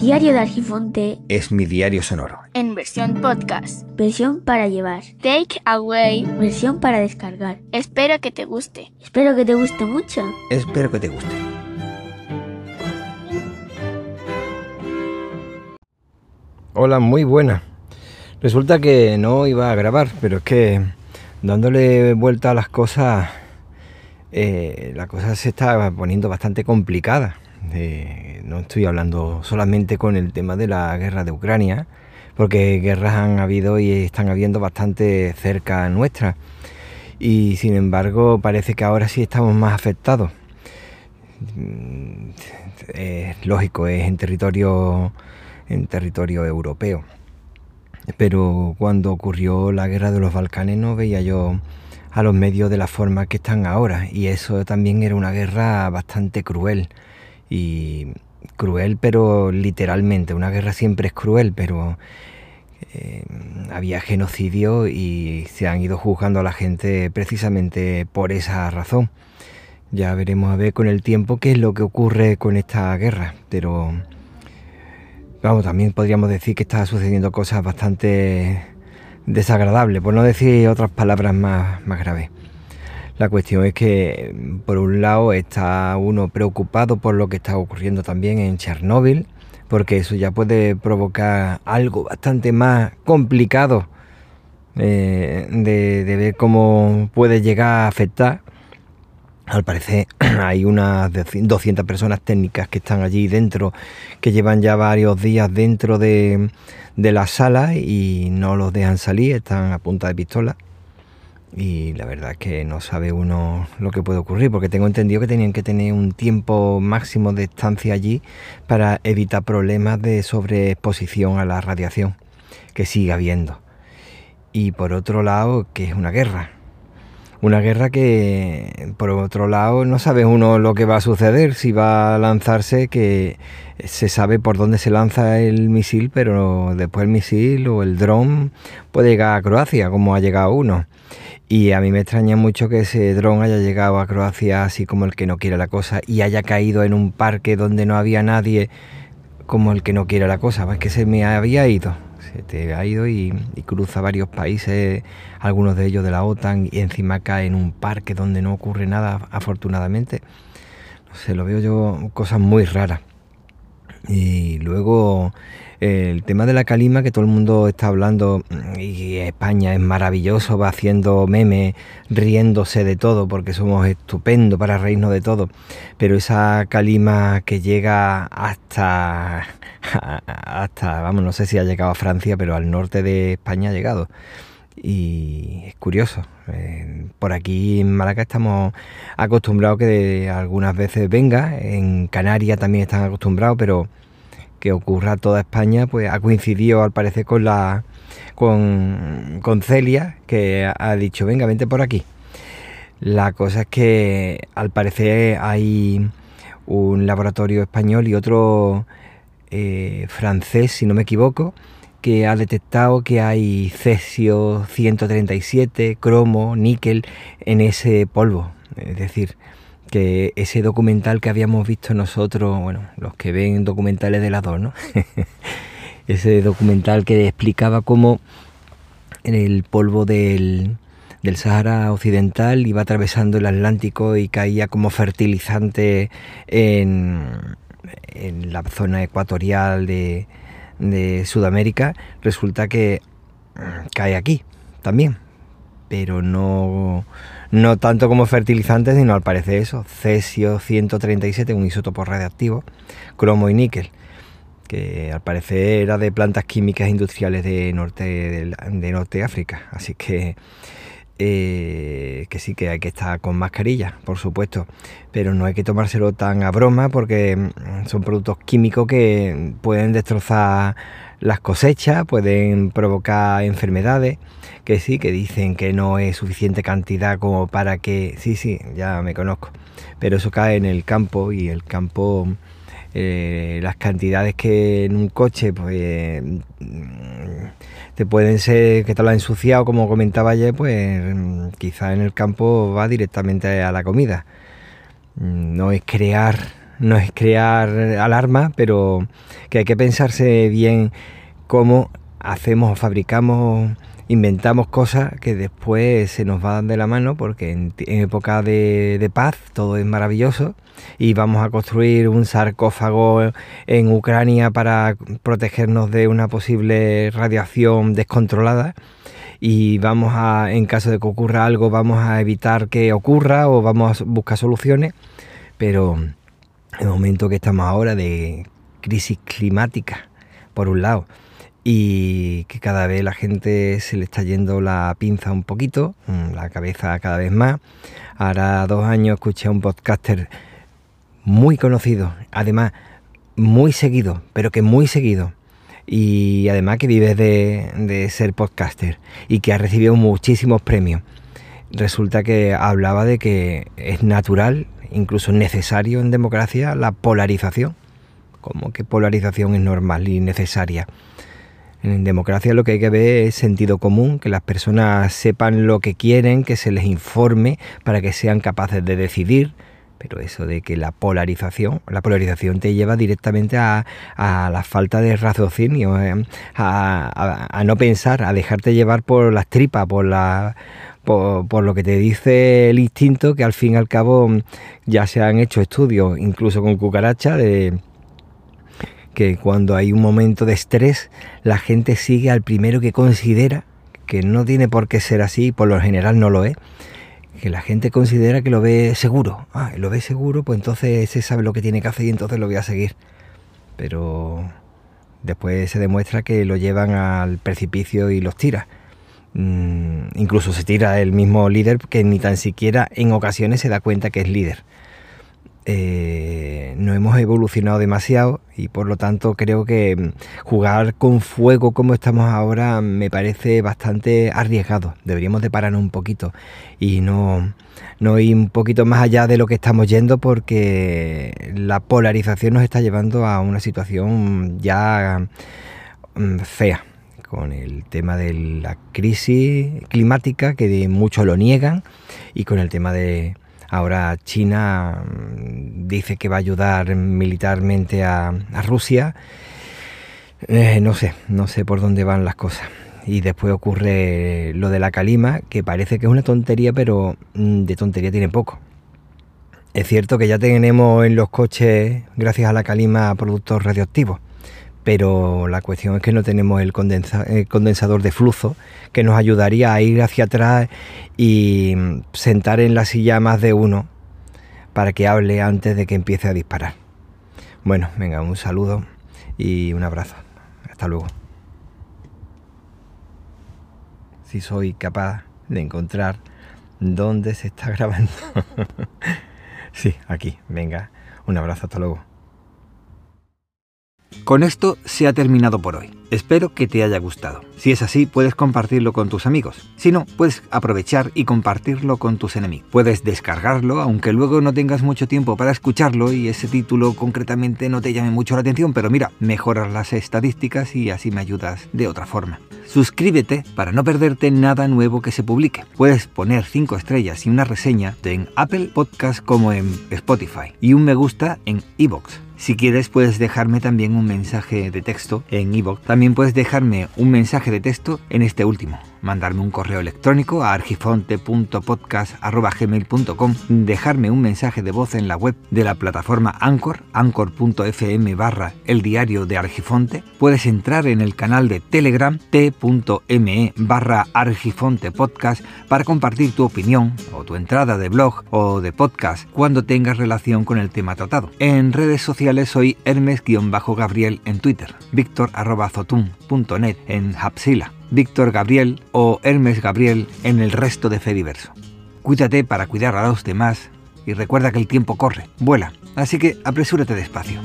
Diario de Argifonte es mi diario sonoro. En versión podcast. Versión para llevar. Take away. Versión para descargar. Espero que te guste. Espero que te guste mucho. Espero que te guste. Hola, muy buena. Resulta que no iba a grabar, pero es que dándole vuelta a las cosas, eh, la cosa se está poniendo bastante complicada no estoy hablando solamente con el tema de la guerra de Ucrania, porque guerras han habido y están habiendo bastante cerca nuestra. Y sin embargo parece que ahora sí estamos más afectados. Es lógico, es en territorio, en territorio europeo. Pero cuando ocurrió la guerra de los Balcanes no veía yo a los medios de la forma que están ahora. Y eso también era una guerra bastante cruel y cruel, pero literalmente. Una guerra siempre es cruel, pero eh, había genocidio y se han ido juzgando a la gente precisamente por esa razón. Ya veremos a ver con el tiempo qué es lo que ocurre con esta guerra, pero vamos, también podríamos decir que está sucediendo cosas bastante desagradables, por no decir otras palabras más, más graves. La cuestión es que, por un lado, está uno preocupado por lo que está ocurriendo también en Chernóbil, porque eso ya puede provocar algo bastante más complicado eh, de, ver cómo puede llegar a afectar. Al parecer hay unas 200 personas técnicas que están allí dentro, que llevan ya varios días dentro de, de la sala y no los dejan salir, están a punta de pistola y la verdad que no sabe uno lo que puede ocurrir, porque tengo entendido que tenían que tener un tiempo máximo de estancia allí para evitar problemas de sobreexposición a la radiación que sigue habiendo. Y por otro lado, que es una guerra. Una guerra que, por otro lado, no sabe uno lo que va a suceder, si va a lanzarse, que se sabe por dónde se lanza el misil, pero después el misil o el dron puede llegar a Croacia, como ha llegado uno. Y a mí me extraña mucho que ese dron haya llegado a Croacia así como el que no quiere la cosa y haya caído en un parque donde no había nadie como el que no quiere la cosa. Es que se me había ido, te ha ido y, cruza varios países, algunos de ellos de la OTAN, y encima cae en un parque donde no ocurre nada, afortunadamente. No sé, lo veo yo cosas muy raras. Y luego el tema de la calima que todo el mundo está hablando y España es maravilloso, va haciendo memes, riéndose de todo porque somos estupendos para reírnos de todo, pero esa calima que llega hasta, hasta, vamos, no sé si ha llegado a Francia, pero al norte de España ha llegado. Y es curioso, eh, por aquí en Malaca estamos acostumbrados que algunas veces venga, en Canarias también están acostumbrados, pero que ocurra toda España, pues ha coincidido al parecer con la con Celia, que ha dicho, venga, vente por aquí. La cosa es que al parecer hay un laboratorio español y otro eh, francés, si no me equivoco, que ha detectado que hay cesio 137, cromo, níquel en ese polvo. Es decir, que ese documental que habíamos visto nosotros, bueno, los que ven documentales de las dos, ¿no? ese documental que explicaba cómo el polvo del, del Sahara Occidental iba atravesando el Atlántico y caía como fertilizante en, en la zona ecuatorial de, de Sudamérica, resulta que mm, cae aquí también, pero no no tanto como fertilizantes, sino al parecer eso, cesio 137, un isótopo radiactivo, cromo y níquel, que al parecer era de plantas químicas industriales de norte de, norte África, así que eh, que sí que hay que estar con mascarilla, por supuesto, pero no hay que tomárselo tan a broma porque mm, son productos químicos que pueden destrozar las cosechas, pueden provocar enfermedades, que sí, que dicen que no es suficiente cantidad como para que, sí, sí, ya me conozco, pero eso cae en el campo y el campo, eh, las cantidades que en un coche, pues te pueden ser que te lo ha ensuciado, como comentaba ayer, pues quizá en el campo va directamente a la comida. No es crear no es crear alarma, pero que hay que pensarse bien cómo hacemos o fabricamos, inventamos cosas que después se nos van de la mano, porque en, época de, de, paz todo es maravilloso y vamos a construir un sarcófago en Ucrania para protegernos de una posible radiación descontrolada y vamos a, en caso de que ocurra algo, vamos a evitar que ocurra o vamos a buscar soluciones, pero el momento que estamos ahora de crisis climática, por un lado, y que cada vez la gente se le está yendo la pinza un poquito, mm, la cabeza cada vez más. Ahora dos años escuché a un podcaster muy conocido, además muy seguido, pero que muy seguido, y además que vive de, ser podcaster y que ha recibido muchísimos premios. Resulta que hablaba de que es natural, incluso necesario en democracia, la polarización. Como que polarización es normal y necesaria. En democracia lo que hay que ver es sentido común, que las personas sepan lo que quieren, que se les informe para que sean capaces de decidir, pero eso de que la polarización, la polarización te lleva directamente a, la falta de raciocinio, eh, a, no pensar, a dejarte llevar por las tripas, por la por, lo que te dice el instinto, que al fin y al cabo ya se han hecho estudios, incluso con cucaracha, de que cuando hay un momento de estrés, la gente sigue al primero que considera, que no tiene por qué ser así, por lo general no lo es, que la gente considera que lo ve seguro. Ah, lo ve seguro, pues entonces se sabe lo que tiene que hacer y entonces lo voy a seguir. Pero después se demuestra que lo llevan al precipicio y los tira. Mm, incluso se tira el mismo líder que ni tan siquiera en ocasiones se da cuenta que es líder. Eh, no hemos evolucionado demasiado y por lo tanto creo que mm, jugar con fuego como estamos ahora me parece bastante arriesgado. Deberíamos de pararnos un poquito y no, no ir un poquito más allá de lo que estamos yendo porque la polarización nos está llevando a una situación ya mm, fea con el tema de la crisis climática que muchos lo niegan y con el tema de Ahora China mm, dice que va a ayudar militarmente a, Rusia. Eh, no sé, no sé por dónde van las cosas. Y después ocurre lo de la calima, que parece que es una tontería, pero mm, de tontería tiene poco. Es cierto que ya tenemos en los coches, gracias a la calima, productos radioactivos pero la cuestión es que no tenemos el, condensador de flujo que nos ayudaría a ir hacia atrás y sentar en la silla más de uno para que hable antes de que empiece a disparar. Bueno, venga, un saludo y un abrazo. Hasta luego. Si soy capaz de encontrar dónde se está grabando. sí, aquí, venga. Un abrazo, hasta luego. Con esto se ha terminado por hoy. Espero que te haya gustado. Si es así, puedes compartirlo con tus amigos. Si no, puedes aprovechar y compartirlo con tus enemigos. Puedes descargarlo, aunque luego no tengas mucho tiempo para escucharlo y ese título concretamente no te llame mucho la atención, pero mira, mejoras las estadísticas y así me ayudas de otra forma. Suscríbete para no perderte nada nuevo que se publique. Puedes poner 5 estrellas y una reseña en Apple Podcast como en Spotify y un me gusta en iVoox. Si quieres puedes dejarme también un mensaje de texto en iVoox. También puedes dejarme un mensaje de texto en este último mandarme un correo electrónico a argifonte.podcast.gmail.com, dejarme un mensaje de voz en la web de la plataforma Anchor, anchor.fm barra el diario de Argifonte. Puedes entrar en el canal de Telegram t.me barra Argifonte Podcast para compartir tu opinión o tu entrada de blog o de podcast cuando tengas relación con el tema tratado. En redes sociales soy Hermes-Gabriel en Twitter, victor.zotum.net en Hapsila Víctor Gabriel o Hermes Gabriel en el resto de Fediverso. Cuídate para cuidar a los demás y recuerda que el tiempo corre, vuela, así que apresúrate despacio.